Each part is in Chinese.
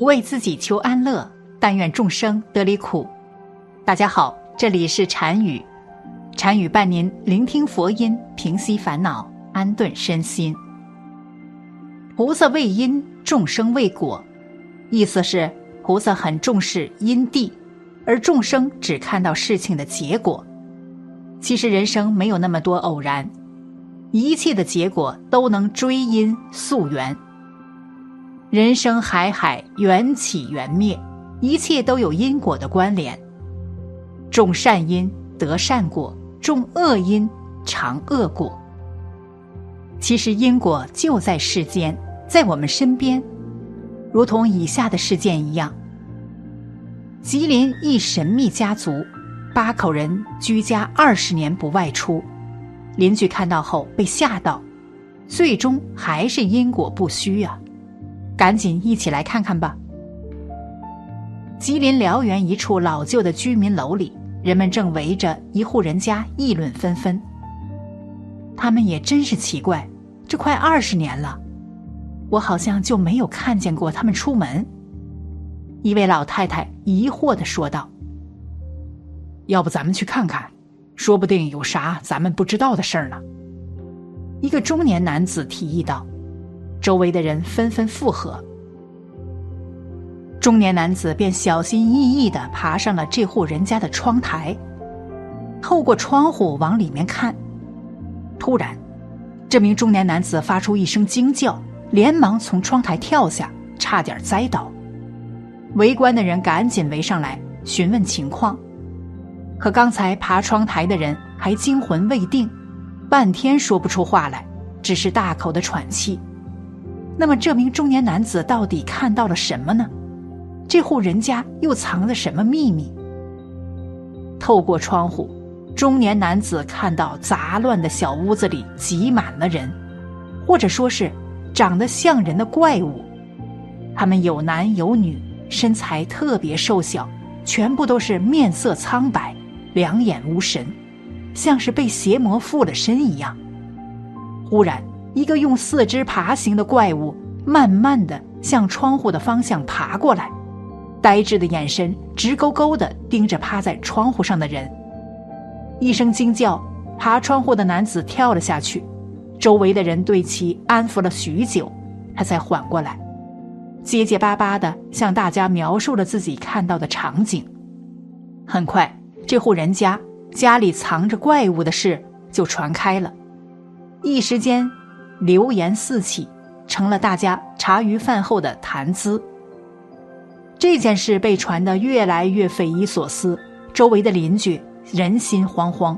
不为自己求安乐，但愿众生得离苦。大家好，这里是禅语，禅语伴您聆听佛音，平息烦恼，安顿身心。菩萨为因，众生为果，意思是菩萨很重视因地，而众生只看到事情的结果。其实人生没有那么多偶然，一切的结果都能追因溯源。人生海海，缘起缘灭，一切都有因果的关联。种善因得善果，种恶因尝恶果。其实因果就在世间，在我们身边，如同以下的事件一样：吉林一神秘家族，八口人居家二十年不外出，邻居看到后被吓到，最终还是因果不虚啊。赶紧一起来看看吧！吉林辽源一处老旧的居民楼里，人们正围着一户人家议论纷纷。他们也真是奇怪，这快二十年了，我好像就没有看见过他们出门。一位老太太疑惑的说道：“要不咱们去看看，说不定有啥咱们不知道的事儿呢。”一个中年男子提议道。周围的人纷纷附和，中年男子便小心翼翼的爬上了这户人家的窗台，透过窗户往里面看。突然，这名中年男子发出一声惊叫，连忙从窗台跳下，差点栽倒。围观的人赶紧围上来询问情况，可刚才爬窗台的人还惊魂未定，半天说不出话来，只是大口的喘气。那么，这名中年男子到底看到了什么呢？这户人家又藏着什么秘密？透过窗户，中年男子看到杂乱的小屋子里挤满了人，或者说是长得像人的怪物。他们有男有女，身材特别瘦小，全部都是面色苍白，两眼无神，像是被邪魔附了身一样。忽然。一个用四肢爬行的怪物，慢慢的向窗户的方向爬过来，呆滞的眼神直勾勾的盯着趴在窗户上的人。一声惊叫，爬窗户的男子跳了下去，周围的人对其安抚了许久，他才缓过来，结结巴巴的向大家描述了自己看到的场景。很快，这户人家家里藏着怪物的事就传开了，一时间。流言四起，成了大家茶余饭后的谈资。这件事被传得越来越匪夷所思，周围的邻居人心惶惶，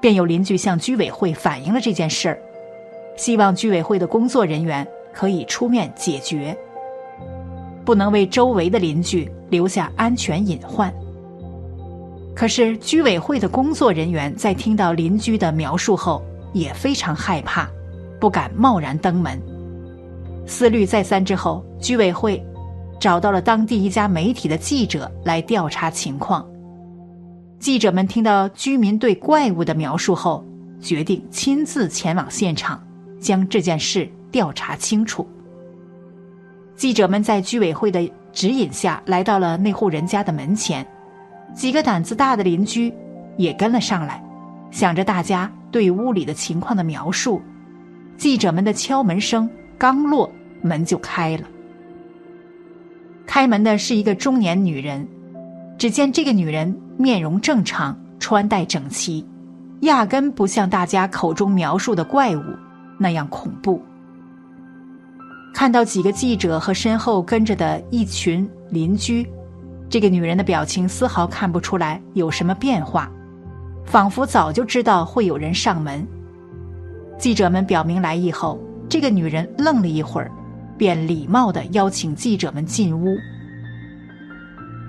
便有邻居向居委会反映了这件事儿，希望居委会的工作人员可以出面解决，不能为周围的邻居留下安全隐患。可是居委会的工作人员在听到邻居的描述后，也非常害怕。不敢贸然登门，思虑再三之后，居委会找到了当地一家媒体的记者来调查情况。记者们听到居民对怪物的描述后，决定亲自前往现场，将这件事调查清楚。记者们在居委会的指引下来到了那户人家的门前，几个胆子大的邻居也跟了上来，想着大家对屋里的情况的描述。记者们的敲门声刚落，门就开了。开门的是一个中年女人，只见这个女人面容正常，穿戴整齐，压根不像大家口中描述的怪物那样恐怖。看到几个记者和身后跟着的一群邻居，这个女人的表情丝毫看不出来有什么变化，仿佛早就知道会有人上门。记者们表明来意后，这个女人愣了一会儿，便礼貌的邀请记者们进屋。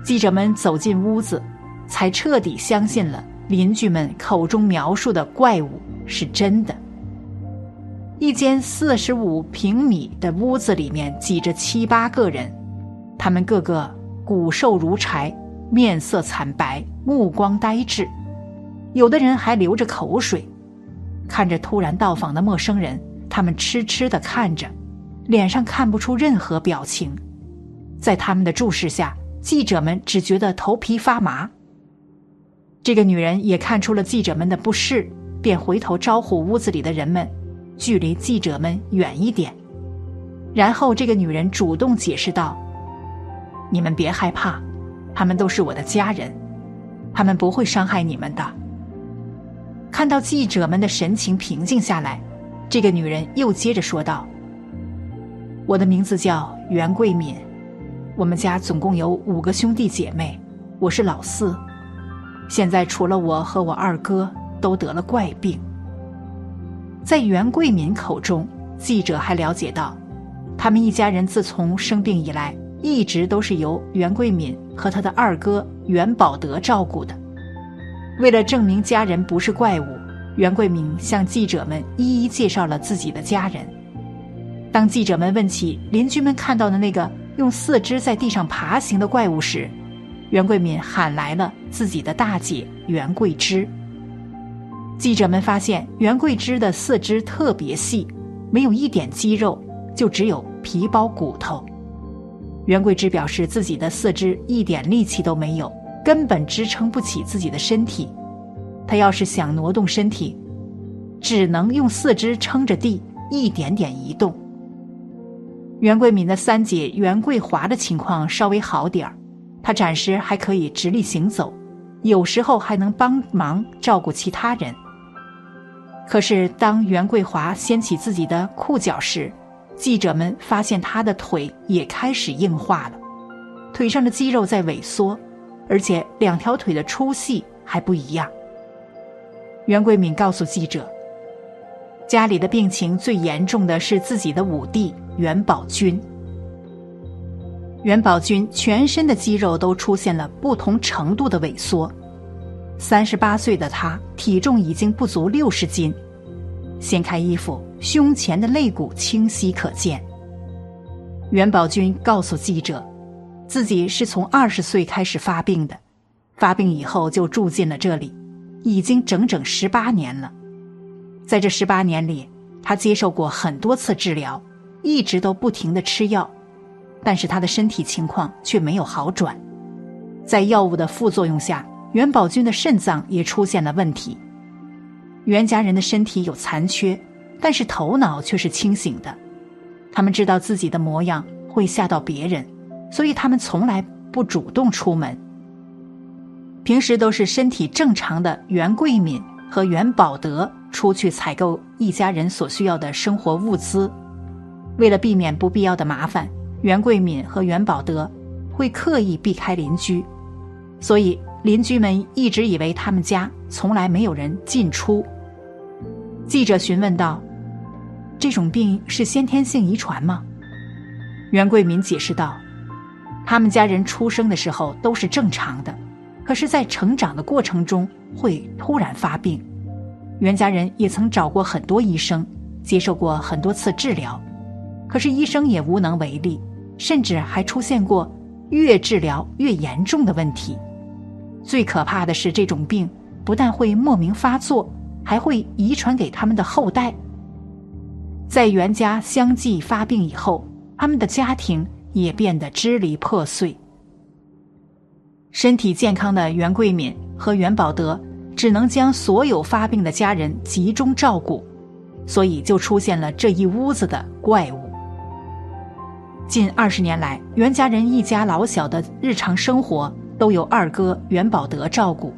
记者们走进屋子，才彻底相信了邻居们口中描述的怪物是真的。一间四十五平米的屋子里面挤着七八个人，他们个个骨瘦如柴，面色惨白，目光呆滞，有的人还流着口水。看着突然到访的陌生人，他们痴痴的看着，脸上看不出任何表情。在他们的注视下，记者们只觉得头皮发麻。这个女人也看出了记者们的不适，便回头招呼屋子里的人们，距离记者们远一点。然后，这个女人主动解释道：“你们别害怕，他们都是我的家人，他们不会伤害你们的。”看到记者们的神情平静下来，这个女人又接着说道：“我的名字叫袁桂敏，我们家总共有五个兄弟姐妹，我是老四。”现在除了我和我二哥都得了怪病。在袁桂敏口中，记者还了解到，他们一家人自从生病以来，一直都是由袁桂敏和他的二哥袁宝德照顾的。为了证明家人不是怪物，袁桂敏向记者们一一介绍了自己的家人。当记者们问起邻居们看到的那个用四肢在地上爬行的怪物时，袁桂敏喊来了自己的大姐袁桂枝。记者们发现袁桂枝的四肢特别细，没有一点肌肉，就只有皮包骨头。袁桂枝表示自己的四肢一点力气都没有，根本支撑不起自己的身体。他要是想挪动身体，只能用四肢撑着地，一点点移动。袁桂敏的三姐袁桂华的情况稍微好点儿。她暂时还可以直立行走，有时候还能帮忙照顾其他人。可是当袁桂华掀起自己的裤脚时，记者们发现她的腿也开始硬化了，腿上的肌肉在萎缩，而且两条腿的粗细还不一样。袁桂敏告诉记者，家里的病情最严重的是自己的五弟袁宝军。袁宝军全身的肌肉都出现了不同程度的萎缩，三十八岁的他体重已经不足六十斤，掀开衣服，胸前的肋骨清晰可见。袁宝军告诉记者，自己是从二十岁开始发病的，发病以后就住进了这里，已经整整十八年了。在这十八年里，他接受过很多次治疗，一直都不停的吃药。但是他的身体情况却没有好转，在药物的副作用下，袁宝军的肾脏也出现了问题。袁家人的身体有残缺，但是头脑却是清醒的。他们知道自己的模样会吓到别人，所以他们从来不主动出门。平时都是身体正常的袁桂敏和袁宝德出去采购一家人所需要的生活物资，为了避免不必要的麻烦。袁桂敏和袁宝德会刻意避开邻居，所以邻居们一直以为他们家从来没有人进出。记者询问道：“这种病是先天性遗传吗？”袁桂敏解释道：“他们家人出生的时候都是正常的，可是，在成长的过程中会突然发病。袁家人也曾找过很多医生，接受过很多次治疗，可是医生也无能为力。”甚至还出现过越治疗越严重的问题。最可怕的是，这种病不但会莫名发作，还会遗传给他们的后代。在袁家相继发病以后，他们的家庭也变得支离破碎。身体健康的袁桂敏和袁宝德只能将所有发病的家人集中照顾，所以就出现了这一屋子的怪物。近二十年来，袁家人一家老小的日常生活都由二哥袁宝德照顾，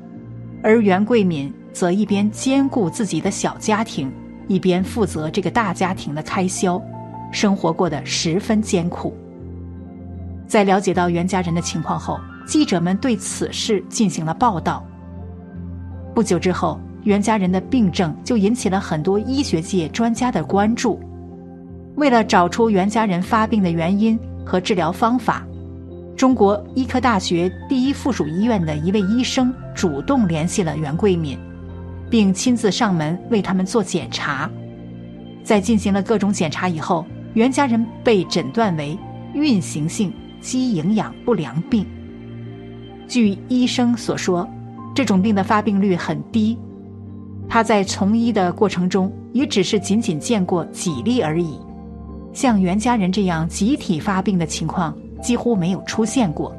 而袁桂敏则一边兼顾自己的小家庭，一边负责这个大家庭的开销，生活过得十分艰苦。在了解到袁家人的情况后，记者们对此事进行了报道。不久之后，袁家人的病症就引起了很多医学界专家的关注。为了找出袁家人发病的原因和治疗方法，中国医科大学第一附属医院的一位医生主动联系了袁桂敏，并亲自上门为他们做检查。在进行了各种检查以后，袁家人被诊断为运行性肌营养不良病。据医生所说，这种病的发病率很低，他在从医的过程中也只是仅仅见过几例而已。像袁家人这样集体发病的情况，几乎没有出现过。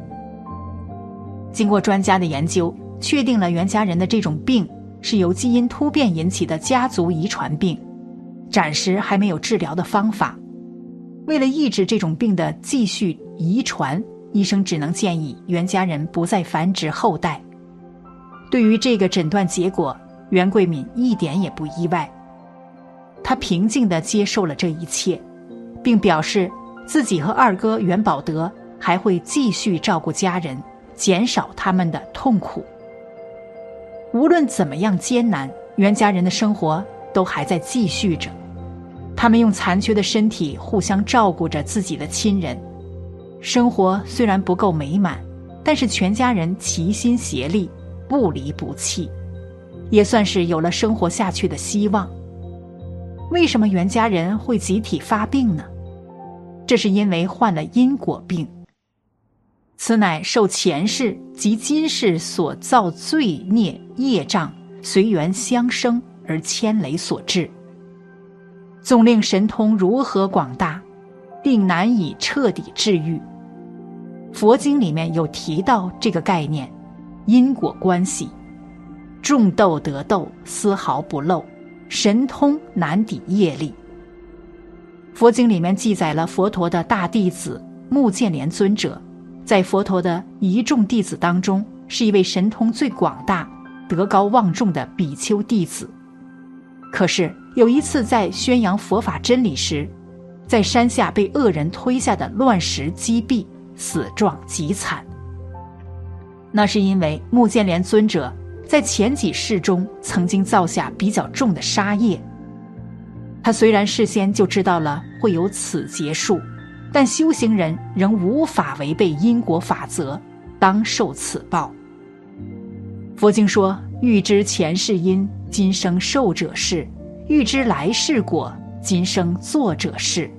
经过专家的研究，确定了袁家人的这种病是由基因突变引起的家族遗传病，暂时还没有治疗的方法。为了抑制这种病的继续遗传，医生只能建议袁家人不再繁殖后代。对于这个诊断结果，袁桂敏一点也不意外，他平静地接受了这一切，并表示自己和二哥袁宝德还会继续照顾家人，减少他们的痛苦。无论怎么样艰难，袁家人的生活都还在继续着。他们用残缺的身体互相照顾着自己的亲人，生活虽然不够美满，但是全家人齐心协力，不离不弃，也算是有了生活下去的希望。为什么袁家人会集体发病呢？这是因为患了因果病，此乃受前世及今世所造罪孽业障随缘相生而牵累所致。纵令神通如何广大，并难以彻底治愈。佛经里面有提到这个概念，因果关系，种豆得豆，丝毫不漏，神通难抵业力。佛经里面记载了佛陀的大弟子目犍连尊者，在佛陀的一众弟子当中，是一位神通最广大、德高望重的比丘弟子。可是。有一次，在宣扬佛法真理时，在山下被恶人推下的乱石击毙，死状极惨。那是因为目犍连尊者在前几世中曾经造下比较重的杀业。他虽然事先就知道了会有此结束，但修行人仍无法违背因果法则，当受此报。佛经说：“欲知前世因，今生受者是。”欲知来世果，今生作者是。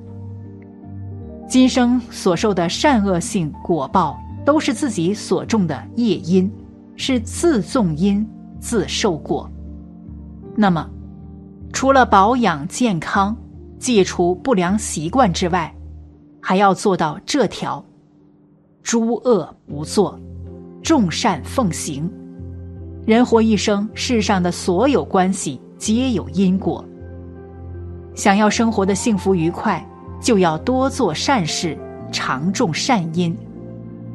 今生所受的善恶性果报，都是自己所种的业因，是自种因自受果。那么，除了保养健康、戒除不良习惯之外，还要做到这条：诸恶不作，众善奉行。人活一生，世上的所有关系。皆有因果。想要生活的幸福愉快，就要多做善事，常种善因。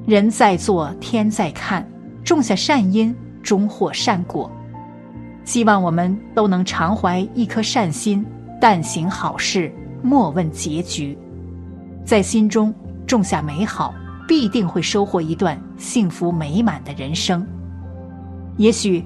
人在做，天在看，种下善因，终获善果。希望我们都能常怀一颗善心，但行好事，莫问结局。在心中种下美好，必定会收获一段幸福美满的人生。也许。